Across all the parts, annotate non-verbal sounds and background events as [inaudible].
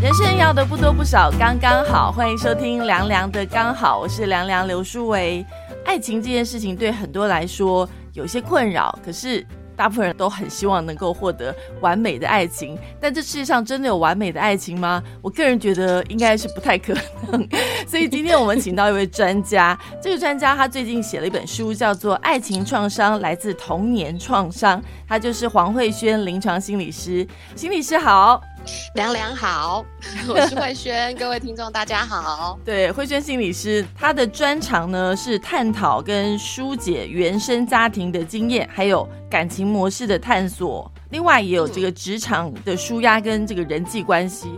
人生要的不多不少，刚刚好。欢迎收听凉凉的刚好，我是凉凉刘书维。爱情这件事情对很多来说有些困扰，可是。大部分人都很希望能够获得完美的爱情，但这世界上真的有完美的爱情吗？我个人觉得应该是不太可能。所以今天我们请到一位专家，这个专家他最近写了一本书，叫做《爱情创伤来自童年创伤》，他就是黄慧轩临床心理师。心理师好。凉凉好，[laughs] 我是慧萱，各位听众大家好。[laughs] 对，慧萱心理师，他的专长呢是探讨跟疏解原生家庭的经验，还有感情模式的探索，另外也有这个职场的舒压跟这个人际关系。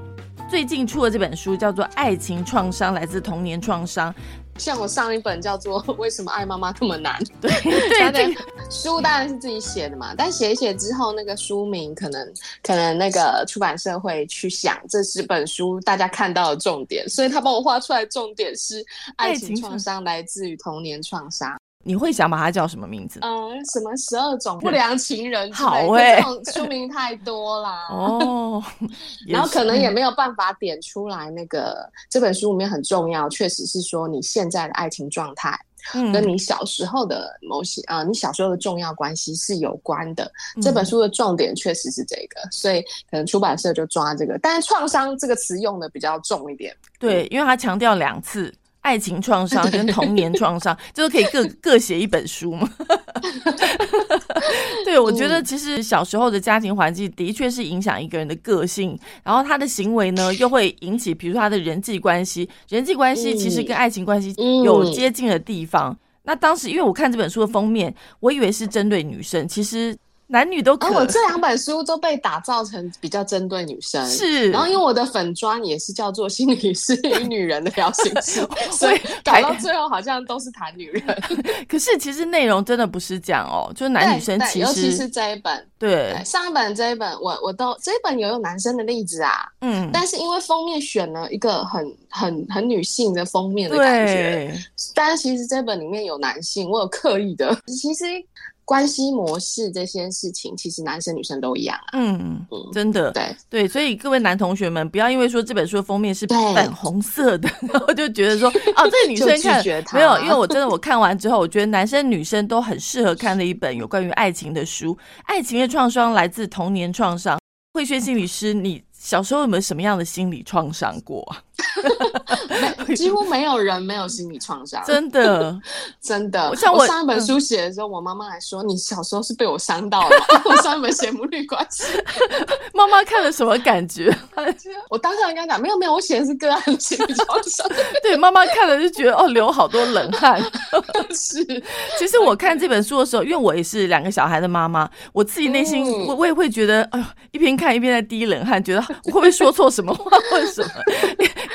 最近出的这本书，叫做《爱情创伤来自童年创伤》。像我上一本叫做 [laughs]《为什么爱妈妈那么难》[laughs] [laughs] 对对，书当然是自己写的嘛，但写一写之后，那个书名可能可能那个出版社会去想，这是本书大家看到的重点，所以他帮我画出来重点是爱情创伤来自于童年创伤。你会想把它叫什么名字？嗯，什么十二种不良情人？好哎，这种书名太多啦。[laughs] 哦，[laughs] 然后可能也没有办法点出来。那个这本书里面很重要，确实是说你现在的爱情状态，跟你小时候的某些啊，你小时候的重要关系是有关的。这本书的重点确实是这个，所以可能出版社就抓这个。但是“创伤”这个词用的比较重一点。对，因为他强调两次。爱情创伤跟童年创伤，[laughs] 就是可以各各写一本书嘛。[laughs] 对，我觉得其实小时候的家庭环境的确是影响一个人的个性，然后他的行为呢，[laughs] 又会引起，比如说他的人际关系，人际关系其实跟爱情关系有接近的地方。那当时因为我看这本书的封面，我以为是针对女生，其实。男女都可。我这两本书都被打造成比较针对女生，是。然后因为我的粉砖也是叫做心理师与女人的表情书，所以搞到最后好像都是谈女人。[laughs] 可是其实内容真的不是这样哦，就是男女生其实，尤其是这一本，对上一本这一本，我我都这一本有有男生的例子啊，嗯，但是因为封面选了一个很很很女性的封面的感觉，但是其实这本里面有男性，我有刻意的，其实。关系模式这些事情，其实男生女生都一样啊。嗯嗯，真的。对对，所以各位男同学们，不要因为说这本书的封面是粉红色的，[laughs] 然后就觉得说，[laughs] 哦，这个女生看没有，因为我真的我看完之后，我觉得男生女生都很适合看的一本有关于爱情的书。爱情的创伤来自童年创伤。慧轩心理师，你小时候有没有什么样的心理创伤过？[laughs] 几乎没有人没有心理创伤，真的，[laughs] 真的。像我上一本书写的时候，我妈妈还说：“你小时候是被我伤到了。[laughs] ”我上一本写母女关系，妈妈看了什么感觉？我当时跟她讲：“没有，没有，我写的是个案心理创伤。”对，妈妈看了就觉得哦，流好多冷汗。是，其实我看这本书的时候，因为我也是两个小孩的妈妈，我自己内心我我也会觉得，哎呦，一边看一边在滴冷汗，觉得我会不会说错什么话，或者什么？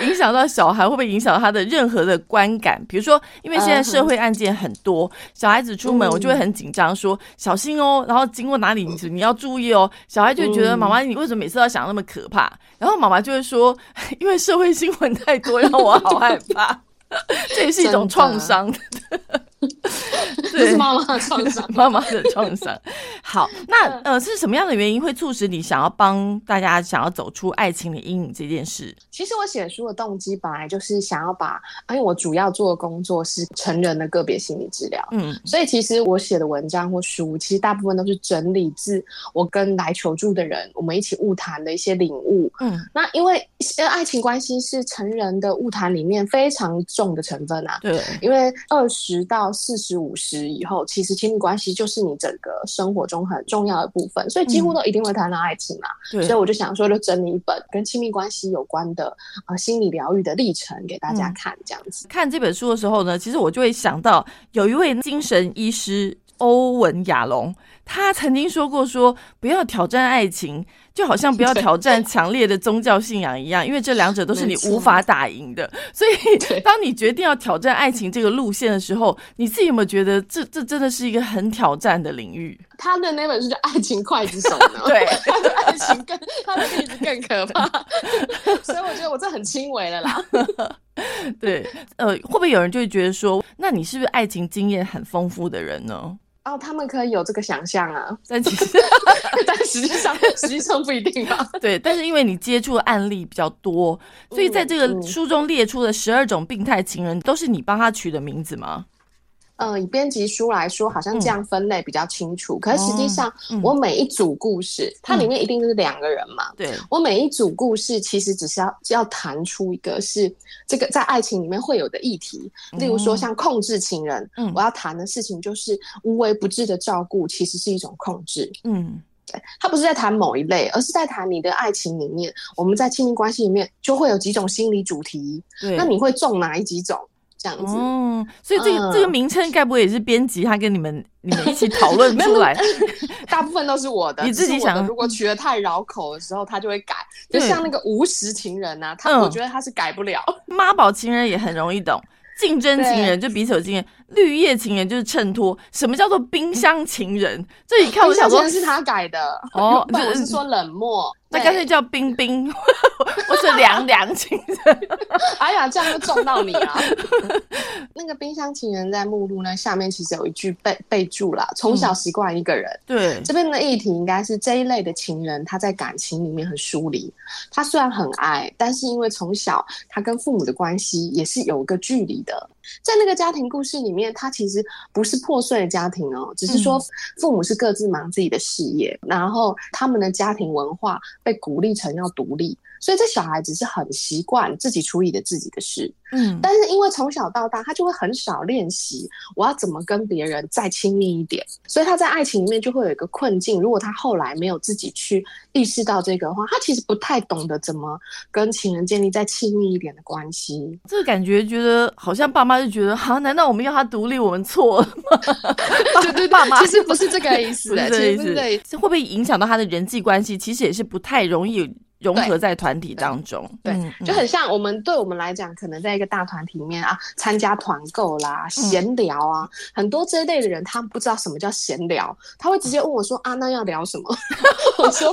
影响到小孩会不会影响到他的任何的观感？比如说，因为现在社会案件很多，小孩子出门我就会很紧张，说小心哦，然后经过哪里你要注意哦。小孩就觉得妈妈你为什么每次要想那么可怕？然后妈妈就会说，[laughs] 因为社会新闻太多，让我好害怕。这也是一种创伤。这是妈妈的创伤，[laughs] 妈妈的创伤。好，那呃，是什么样的原因会促使你想要帮大家想要走出爱情的阴影这件事？其实我写书的动机本来就是想要把，因为我主要做的工作是成人的个别心理治疗，嗯，所以其实我写的文章或书，其实大部分都是整理自我跟来求助的人，我们一起误谈的一些领悟。嗯，那因为爱情关系是成人的误谈里面非常重的成分啊，对，因为二十到四十五十以后，其实亲密关系就是你整个生活中很重要的部分，所以几乎都一定会谈到爱情嘛。所以我就想说，就整理一本跟亲密关系有关的啊心理疗愈的历程给大家看，这样子。看这本书的时候呢，其实我就会想到有一位精神医师欧文亚龙，他曾经说过说不要挑战爱情。就好像不要挑战强烈的宗教信仰一样，因为这两者都是你无法打赢的。所以，当你决定要挑战爱情这个路线的时候，你自己有没有觉得这这真的是一个很挑战的领域？他的那本书叫《爱情刽子手》呢？[laughs] 对，[laughs] 他的爱情更他的例子更可怕，[laughs] 所以我觉得我这很轻微了啦。对，呃，会不会有人就会觉得说，那你是不是爱情经验很丰富的人呢？哦，他们可以有这个想象啊，[laughs] 但其实，[laughs] 但实际上，实际上不一定啊。[laughs] 对，但是因为你接触的案例比较多，所以在这个书中列出的十二种病态情人，都是你帮他取的名字吗？嗯，以编辑书来说，好像这样分类比较清楚。可是实际上，我每一组故事，它里面一定是两个人嘛？对。我每一组故事其实只是要要谈出一个是这个在爱情里面会有的议题，例如说像控制情人，嗯，我要谈的事情就是无微不至的照顾，其实是一种控制。嗯，对，他不是在谈某一类，而是在谈你的爱情里面，我们在亲密关系里面就会有几种心理主题。对。那你会中哪一几种？这样子，嗯，所以这个这个名称该不会也是编辑他跟你们你们一起讨论出来？[laughs] 大部分都是我的，[laughs] 你自己想。如果取得太绕口的时候，他就会改。就像那个无实情人呐，他我觉得他是改不了。妈宝情人也很容易懂。竞争情人就彼此有经验，绿叶情人就是衬托。什么叫做冰箱情人？这一看我想说，是他改的哦，就是说冷漠，那干脆叫冰冰，[laughs] 或是凉凉情人。[laughs] 哎呀，这样就撞到你了。[laughs] 那个冰箱情人在目录呢下面其实有一句备备注啦，从小习惯一个人。对，这边的议题应该是这一类的情人，他在感情里面很疏离。他虽然很爱，但是因为从小他跟父母的关系也是有一个距离的。在那个家庭故事里面，他其实不是破碎的家庭哦，只是说父母是各自忙自己的事业，然后他们的家庭文化被鼓励成要独立。所以这小孩子是很习惯自己处理的自己的事，嗯，但是因为从小到大他就会很少练习我要怎么跟别人再亲密一点，所以他在爱情里面就会有一个困境。如果他后来没有自己去意识到这个的话，他其实不太懂得怎么跟情人建立再亲密一点的关系。这个感觉觉得好像爸妈就觉得，好，难道我们要他独立，我们错了吗？[laughs] 对对，爸妈其实不是这个意思，的，这个意思，会不会影响到他的人际关系？其实也是不太容易。融合在团体当中，对，就很像我们对我们来讲，可能在一个大团体里面啊，参加团购啦、闲聊啊，很多这一类的人，他们不知道什么叫闲聊，他会直接问我说：“啊，那要聊什么？” [laughs] [laughs] 我说：“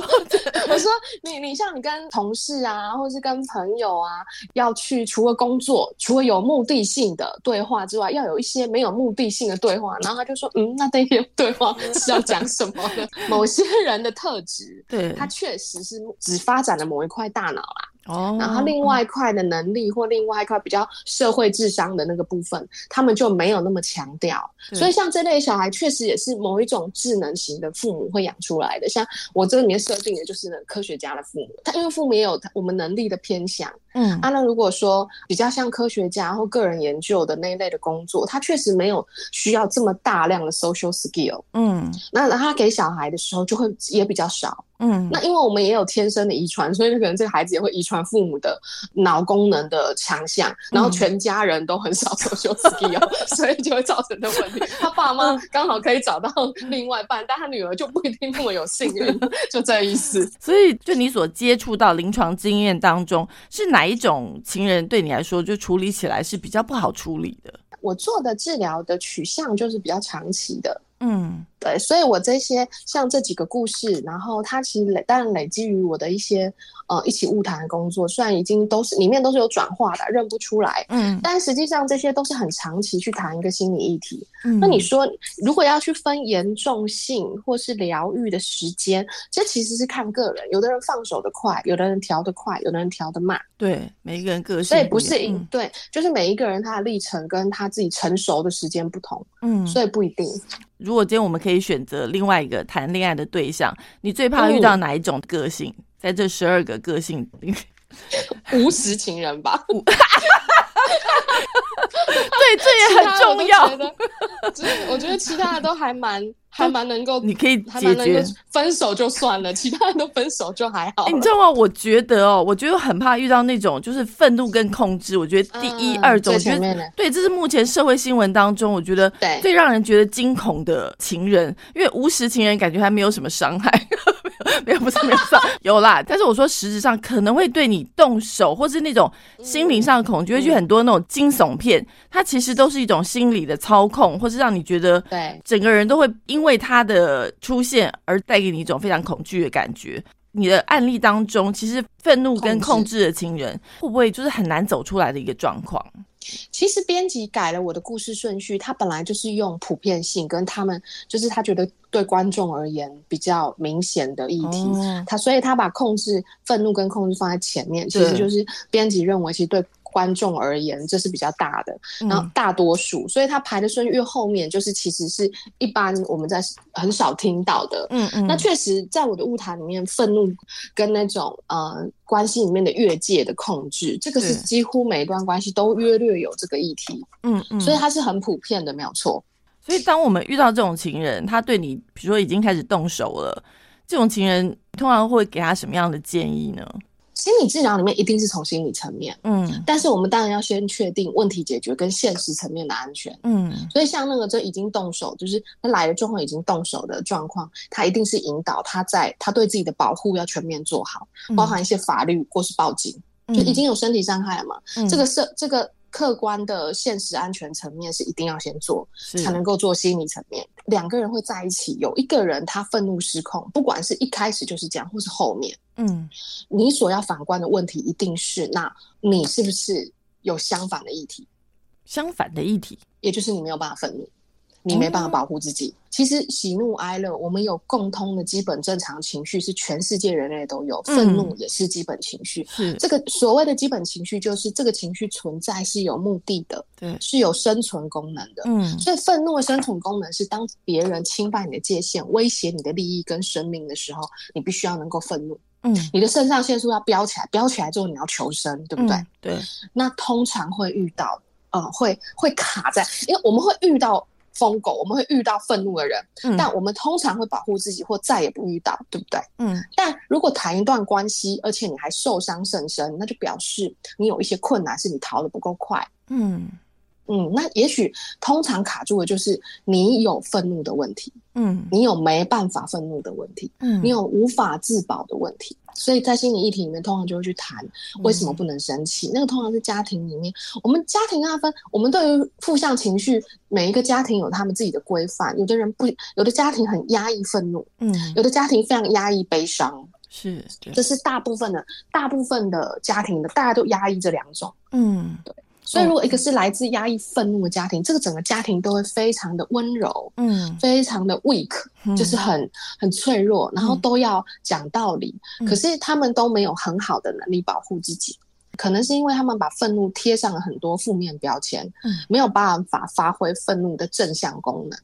我说你你像你跟同事啊，或是跟朋友啊，要去除了工作，除了有目的性的对话之外，要有一些没有目的性的对话。”然后他就说：“嗯，那这些对话是要讲什么的？[laughs] 某些人的特质，对他确实是只发展。”的某一块大脑啦。哦，然后另外一块的能力或另外一块比较社会智商的那个部分，他们就没有那么强调。所以像这类小孩，确实也是某一种智能型的父母会养出来的。像我这里面设定的就是呢科学家的父母，他因为父母也有我们能力的偏向。嗯，啊，那如果说比较像科学家或个人研究的那一类的工作，他确实没有需要这么大量的 social skill。嗯，那他给小孩的时候就会也比较少。嗯，那因为我们也有天生的遗传，所以可能这个孩子也会遗传父母的脑功能的强项，然后全家人都很少 social [laughs] skill，所以就会造成的问题。[laughs] 他爸妈刚好可以找到另外一半，但他女儿就不一定那么有幸运，就这意思。[laughs] 所以，就你所接触到临床经验当中，是哪一种情人对你来说就处理起来是比较不好处理的？我做的治疗的取向就是比较长期的。嗯，对，所以我这些像这几个故事，然后它其实累，当然累积于我的一些呃一起物谈的工作，虽然已经都是里面都是有转化的，认不出来，嗯，但实际上这些都是很长期去谈一个心理议题。嗯那你说如果要去分严重性或是疗愈的时间，这其实是看个人，有的人放手的快，有的人调的快，有的人调的慢，对，每一个人个性，所以不是因对，就是每一个人他的历程跟他自己成熟的时间不同，嗯，所以不一定。如果今天我们可以选择另外一个谈恋爱的对象，你最怕遇到哪一种个性？在这十二个个性里，无实情人吧？[laughs] [laughs] 对，这也很重要。我觉得其他的都还蛮。[laughs] 还蛮能够，你可以解决分手就算了，其他人都分手就还好。你知道吗？我觉得哦，我觉得很怕遇到那种就是愤怒跟控制。我觉得第一、二种，我觉得对，这是目前社会新闻当中，我觉得最让人觉得惊恐的情人，因为无实情人感觉还没有什么伤害，[laughs] 没有不是没有伤，[laughs] 有啦。但是我说实质上可能会对你动手，或是那种心灵上的恐惧，会去很多那种惊悚片，它其实都是一种心理的操控，或是让你觉得对整个人都会因。因为他的出现而带给你一种非常恐惧的感觉。你的案例当中，其实愤怒跟控制的情人会不会就是很难走出来的一个状况？其实编辑改了我的故事顺序，他本来就是用普遍性跟他们，就是他觉得对观众而言比较明显的议题，他所以他把控制愤怒跟控制放在前面，其实就是编辑认为其实对。观众而言，这是比较大的，然后大多数，所以他排的顺序越后面，就是其实是一般我们在很少听到的。嗯嗯，那确实在我的舞台里面，愤怒跟那种呃关系里面的越界的控制，这个是几乎每一段关系都约略有这个议题。嗯嗯，所以它是很普遍的，没有错。所以当我们遇到这种情人，他对你比如说已经开始动手了，这种情人通常会给他什么样的建议呢？心理治疗里面一定是从心理层面，嗯，但是我们当然要先确定问题解决跟现实层面的安全，嗯，所以像那个这已经动手，就是他来的状况已经动手的状况，他一定是引导他在他对自己的保护要全面做好，包含一些法律或是报警，就已经有身体伤害了嘛，这个是这个。客观的现实安全层面是一定要先做，才能够做心理层面。两个人会在一起，有一个人他愤怒失控，不管是一开始就是这样，或是后面，嗯，你所要反观的问题一定是，那你是不是有相反的议题？相反的议题，也就是你没有办法愤怒。你没办法保护自己。其实喜怒哀乐，我们有共通的基本正常情绪，是全世界人类都有。愤怒也是基本情绪。是这个所谓的基本情绪，就是这个情绪存在是有目的的，对，是有生存功能的。嗯，所以愤怒的生存功能是当别人侵犯你的界限、威胁你的利益跟生命的时候，你必须要能够愤怒。嗯，你的肾上腺素要飙起来，飙起来之后你要求生，对不对？对。那通常会遇到，呃，会会卡在，因为我们会遇到。疯狗，我们会遇到愤怒的人，但我们通常会保护自己，或再也不遇到，对不对？嗯。但如果谈一段关系，而且你还受伤甚深，那就表示你有一些困难，是你逃得不够快。嗯。嗯，那也许通常卡住的就是你有愤怒的问题，嗯，你有没办法愤怒的问题，嗯，你有无法自保的问题，所以在心理议题里面，通常就会去谈为什么不能生气。那个通常是家庭里面，我们家庭啊分，我们对于负向情绪，每一个家庭有他们自己的规范。有的人不，有的家庭很压抑愤怒，嗯，有的家庭非常压抑悲伤，是，这是大部分的，大部分的家庭的，大家都压抑这两种，嗯，对。所以，如果一个是来自压抑愤怒的家庭，这个整个家庭都会非常的温柔，嗯，非常的 weak，就是很很脆弱，然后都要讲道理，可是他们都没有很好的能力保护自己，可能是因为他们把愤怒贴上了很多负面标签，嗯，没有办法发挥愤怒的正向功能。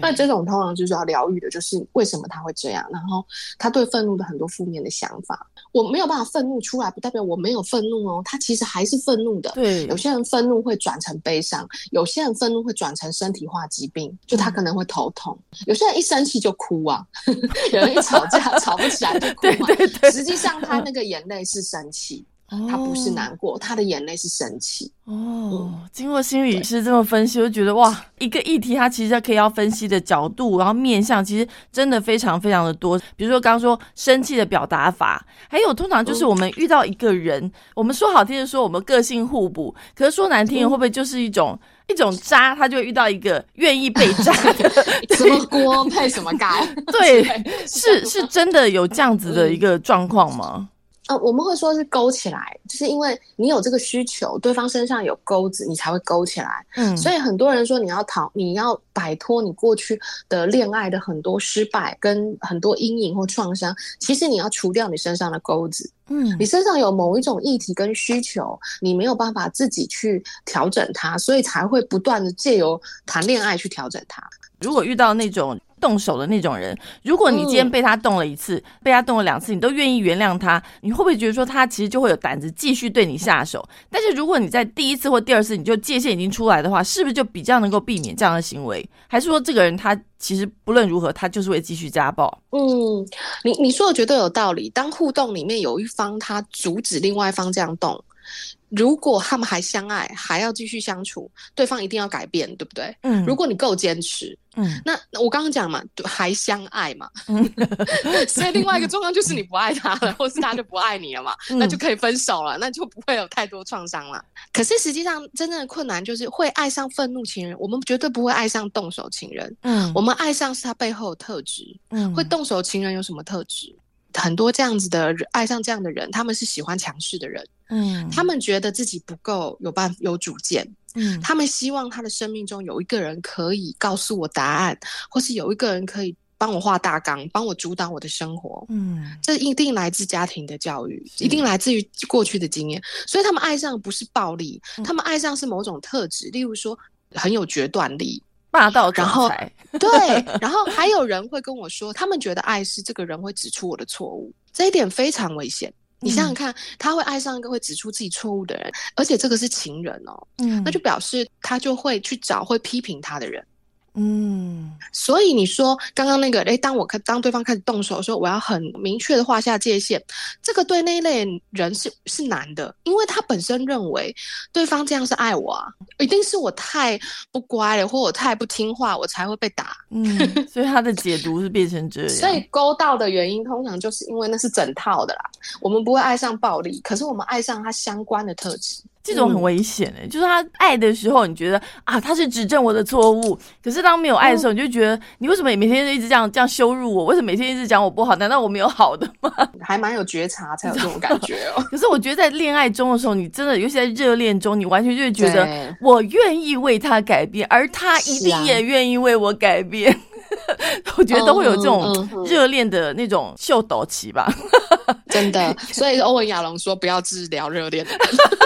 那这种通常就是要疗愈的，就是为什么他会这样，然后他对愤怒的很多负面的想法，我没有办法愤怒出来，不代表我没有愤怒哦，他其实还是愤怒的。对，有些人愤怒会转成悲伤，有些人愤怒会转成身体化疾病，就他可能会头痛，有些人一生气就哭啊，[laughs] 有人一吵架吵不起来就哭 [laughs] 嘛，实际上他那个眼泪是生气。他不是难过，他的眼泪是生气。哦，经过心理师这么分析，我就觉得哇，一个议题它其实可以要分析的角度，然后面向其实真的非常非常的多。比如说刚刚说生气的表达法，还有通常就是我们遇到一个人，我们说好听的说我们个性互补，可是说难听的会不会就是一种一种渣，他就会遇到一个愿意被渣的，[laughs] 什么锅配什么盖？对，是是真的有这样子的一个状况吗？呃，我们会说是勾起来，就是因为你有这个需求，对方身上有钩子，你才会勾起来。嗯，所以很多人说你要逃，你要摆脱你过去的恋爱的很多失败跟很多阴影或创伤，其实你要除掉你身上的钩子。嗯，你身上有某一种议题跟需求，你没有办法自己去调整它，所以才会不断的借由谈恋爱去调整它。如果遇到那种。动手的那种人，如果你今天被他动了一次，被他动了两次，你都愿意原谅他，你会不会觉得说他其实就会有胆子继续对你下手？但是如果你在第一次或第二次你就界限已经出来的话，是不是就比较能够避免这样的行为？还是说这个人他其实不论如何他就是会继续家暴？嗯，你你说的绝对有道理。当互动里面有一方他阻止另外一方这样动。如果他们还相爱，还要继续相处，对方一定要改变，对不对？嗯。如果你够坚持，嗯，那我刚刚讲嘛，还相爱嘛，[laughs] 所以另外一个状况就是你不爱他了，或是他就不爱你了嘛，那就可以分手了，那就不会有太多创伤了。可是实际上，真正的困难就是会爱上愤怒情人，我们绝对不会爱上动手情人。嗯，我们爱上是他背后的特质。嗯，会动手情人有什么特质？很多这样子的人爱上这样的人，他们是喜欢强势的人。嗯，他们觉得自己不够有办有主见，嗯，他们希望他的生命中有一个人可以告诉我答案，或是有一个人可以帮我画大纲，帮我主导我的生活。嗯，这一定来自家庭的教育，一定来自于过去的经验。所以他们爱上不是暴力，他们爱上是某种特质，例如说很有决断力。霸道然后，对，然后还有人会跟我说，他们觉得爱是这个人会指出我的错误，这一点非常危险。你想想看，他会爱上一个会指出自己错误的人，而且这个是情人哦，嗯，那就表示他就会去找会批评他的人。嗯，所以你说刚刚那个，哎，当我开当对方开始动手的时候，我要很明确的画下界限。这个对那一类人是是难的，因为他本身认为对方这样是爱我啊，一定是我太不乖了，或我太不听话，我才会被打。嗯，[laughs] 所以他的解读是变成这样。所以勾到的原因通常就是因为那是整套的啦。我们不会爱上暴力，可是我们爱上他相关的特质。这种很危险哎，就是他爱的时候，你觉得啊，他是指正我的错误；可是当没有爱的时候，你就觉得你为什么每天都一直这样这样羞辱我？为什么每天一直讲我不好？难道我没有好的吗？[laughs] 还蛮有觉察才有这种感觉哦。[laughs] 可是我觉得在恋爱中的时候，你真的，尤其在热恋中，你完全就是觉得我愿意为他改变，而他一定也愿意为我改变。[laughs] 我觉得都会有这种热恋的那种秀斗期吧，[laughs] 真的。所以欧文亚龙说不要治疗热恋，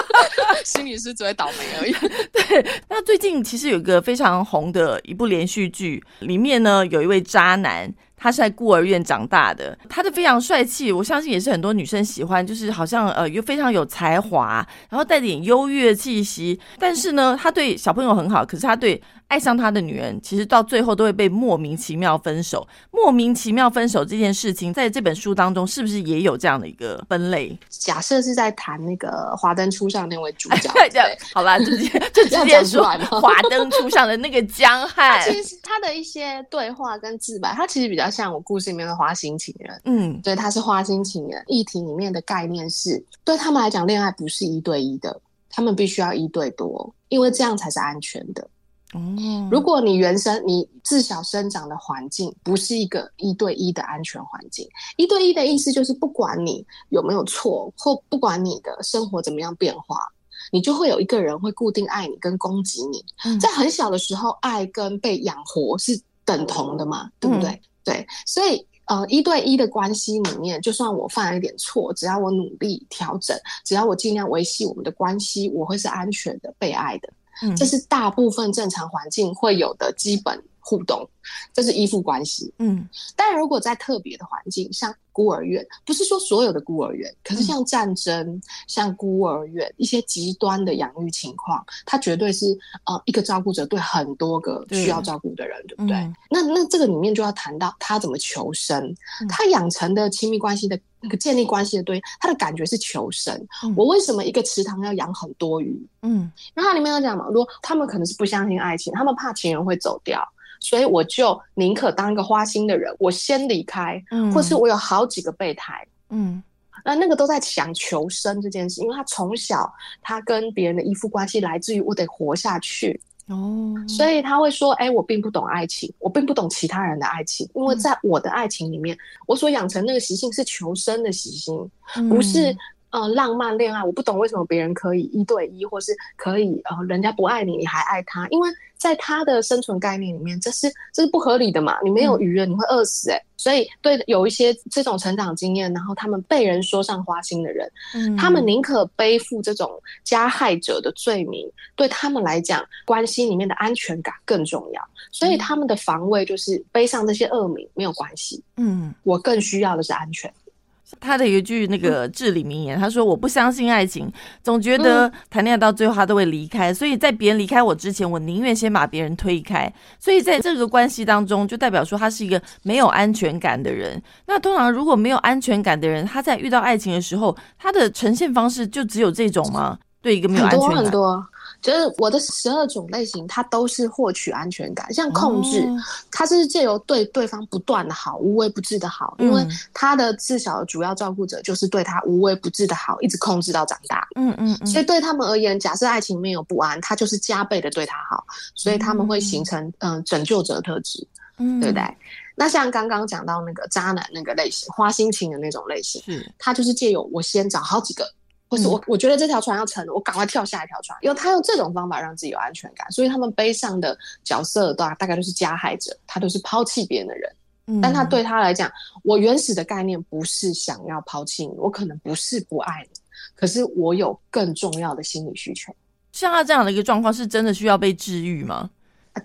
[laughs] 心理师只会倒霉而已。对，那最近其实有一个非常红的一部连续剧，里面呢有一位渣男。他是在孤儿院长大的，他的非常帅气，我相信也是很多女生喜欢，就是好像呃又非常有才华，然后带点优越气息。但是呢，他对小朋友很好，可是他对爱上他的女人，其实到最后都会被莫名其妙分手。莫名其妙分手这件事情，在这本书当中是不是也有这样的一个分类？假设是在谈那个华灯初上那位主角，[laughs] 好吧，[laughs] 直接就直接说华灯初上的那个江汉。其实他的一些对话跟自白，他其实比较。像我故事里面的花心情人，嗯，对，他是花心情人。议题里面的概念是，对他们来讲，恋爱不是一对一的，他们必须要一对多，因为这样才是安全的。哦，如果你原生你自小生长的环境不是一个一对一的安全环境，一对一的意思就是，不管你有没有错，或不管你的生活怎么样变化，你就会有一个人会固定爱你跟攻击你。在很小的时候，爱跟被养活是等同的嘛，对不对？对，所以呃，一对一的关系里面，就算我犯了一点错，只要我努力调整，只要我尽量维系我们的关系，我会是安全的、被爱的。嗯，这是大部分正常环境会有的基本。互动，这是依附关系。嗯，但如果在特别的环境，像孤儿院，不是说所有的孤儿院，可是像战争、像孤儿院一些极端的养育情况，它绝对是呃一个照顾者对很多个需要照顾的人，对不对？那那这个里面就要谈到他怎么求生，他养成的亲密关系的那个建立关系的对他的感觉是求生。我为什么一个池塘要养很多鱼？嗯，那它里面有讲嘛，如果他们可能是不相信爱情，他们怕情人会走掉。所以我就宁可当一个花心的人，我先离开，或是我有好几个备胎，嗯，那那个都在想求生这件事，因为他从小他跟别人的依附关系来自于我得活下去，哦，所以他会说，哎，我并不懂爱情，我并不懂其他人的爱情，因为在我的爱情里面，我所养成那个习性是求生的习性，不是。呃，浪漫恋爱，我不懂为什么别人可以一对一，或是可以呃，人家不爱你，你还爱他，因为在他的生存概念里面，这是这是不合理的嘛？你没有鱼了，你会饿死哎。所以对有一些这种成长经验，然后他们被人说上花心的人，嗯他们宁可背负这种加害者的罪名，对他们来讲，关系里面的安全感更重要。所以他们的防卫就是背上这些恶名没有关系。嗯，我更需要的是安全。他的一句那个至理名言，他说：“我不相信爱情，总觉得谈恋爱到最后他都会离开，所以在别人离开我之前，我宁愿先把别人推开。所以在这个关系当中，就代表说他是一个没有安全感的人。那通常如果没有安全感的人，他在遇到爱情的时候，他的呈现方式就只有这种吗？对一个没有安全感。”就是我的十二种类型，它都是获取安全感。像控制，它是借由对对方不断的好，无微不至的好。因为他的自小的主要照顾者就是对他无微不至的好，一直控制到长大。嗯嗯嗯。所以对他们而言，假设爱情里面有不安，他就是加倍的对他好，所以他们会形成嗯拯救者特质，对不对？那像刚刚讲到那个渣男那个类型，花心情的那种类型，嗯他就是借由我先找好几个。或是我我觉得这条船要沉了，我赶快跳下一条船。因为他用这种方法让自己有安全感，所以他们背上的角色大大概都是加害者，他都是抛弃别人的人。但他对他来讲，我原始的概念不是想要抛弃你，我可能不是不爱你，可是我有更重要的心理需求。像他这样的一个状况，是真的需要被治愈吗？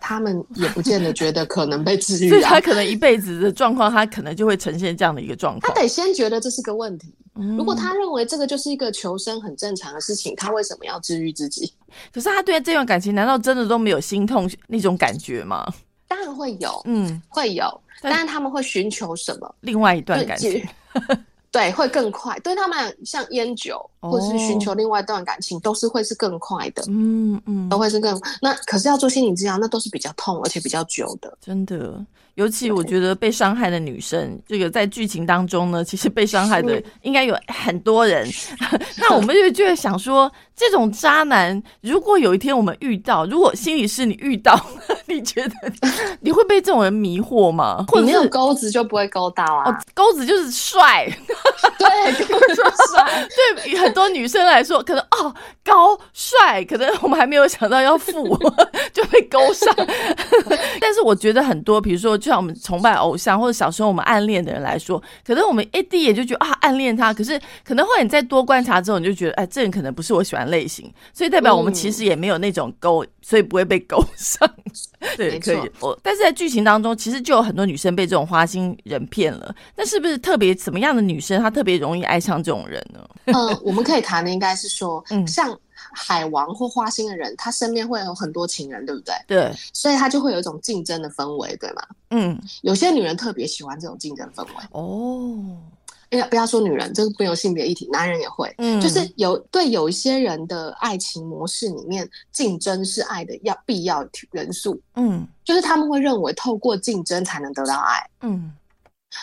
他们也不见得觉得可能被治愈，[laughs] 所以他可能一辈子的状况，他可能就会呈现这样的一个状况。他得先觉得这是个问题。如果他认为这个就是一个求生很正常的事情，他为什么要治愈自己？[laughs] 可是他对这段感情，难道真的都没有心痛那种感觉吗？当然会有，嗯，会有。但是他们会寻求什么？另外一段感情。对，会更快。对他们，像烟酒，或者是寻求另外一段感情，都是会是更快的。嗯嗯，都会是更那。可是要做心理治疗，那都是比较痛，而且比较久的。真的，尤其我觉得被伤害的女生，这个在剧情当中呢，[laughs] 其实被伤害的应该有很多人。[laughs] 那我们就就会想说，这种渣男，如果有一天我们遇到，如果心理师你遇到，[laughs] 你觉得你会被这种人迷惑吗？你没有钩子就不会勾到啊。钩子就是帅。对，就是帅。对很多女生来说，可能哦高帅，可能我们还没有想到要富，就被勾上。但是我觉得很多，比如说就像我们崇拜偶像，或者小时候我们暗恋的人来说，可能我们一第一眼就觉得啊暗恋他，可是可能后来你再多观察之后，你就觉得哎这人可能不是我喜欢类型，所以代表我们其实也没有那种勾，所以不会被勾上。[laughs] 对，可以。我但是在剧情当中，其实就有很多女生被这种花心人骗了。那是不是特别什么样的女生？她特别容易爱上这种人呢？嗯，[laughs] 我们可以谈的应该是说，嗯，像海王或花心的人，他身边会有很多情人，对不对？对，所以他就会有一种竞争的氛围，对吗？嗯，有些女人特别喜欢这种竞争氛围。哦，哎呀，不要说女人，这个没有性别议题，男人也会。嗯，就是有对有一些人的爱情模式里面，竞争是爱的要必要元素。嗯，就是他们会认为透过竞争才能得到爱。嗯。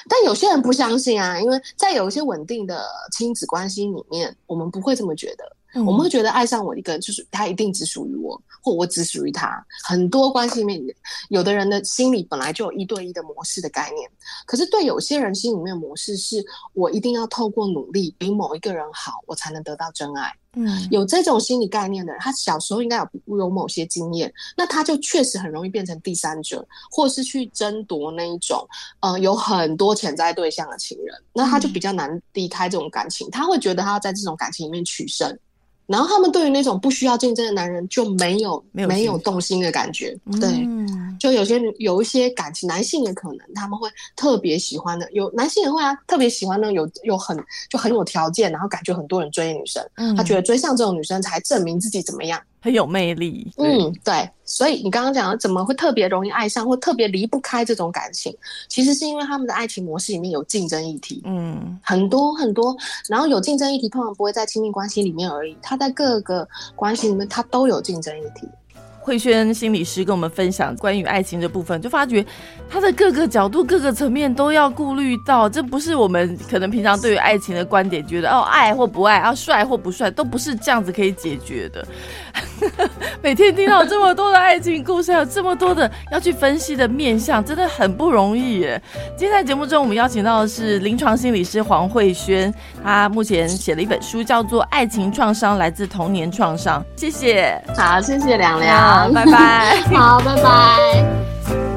但有些人不相信啊，因为在有一些稳定的亲子关系里面，我们不会这么觉得。我们会觉得爱上我一个人，就是他一定只属于我，或我只属于他。很多关系里面，有的人的心里本来就有一对一的模式的概念，可是对有些人心里面模式是我一定要透过努力比某一个人好，我才能得到真爱。嗯，有这种心理概念的人，他小时候应该有有某些经验，那他就确实很容易变成第三者，或是去争夺那一种，呃，有很多潜在对象的情人，那他就比较难离开这种感情，他会觉得他要在这种感情里面取胜。然后他们对于那种不需要竞争的男人就没有没有动心的感觉，对，就有些有一些感情，男性也可能他们会特别喜欢的，有男性也会啊，特别喜欢呢，有有很就很有条件，然后感觉很多人追女生，他觉得追上这种女生才证明自己怎么样。很有魅力，嗯，对，所以你刚刚讲的怎么会特别容易爱上或特别离不开这种感情，其实是因为他们的爱情模式里面有竞争议题，嗯，很多很多，然后有竞争议题通常不会在亲密关系里面而已，他在各个关系里面他都有竞争议题。慧轩心理师跟我们分享关于爱情的部分，就发觉他的各个角度、各个层面都要顾虑到。这不是我们可能平常对于爱情的观点，觉得哦爱或不爱，啊帅或不帅，都不是这样子可以解决的。[laughs] 每天听到这么多的爱情故事，还有这么多的要去分析的面相，真的很不容易耶。今天在节目中，我们邀请到的是临床心理师黄慧轩，他目前写了一本书，叫做《爱情创伤来自童年创伤》。谢谢，好，谢谢凉凉。拜拜，好，拜拜。[laughs]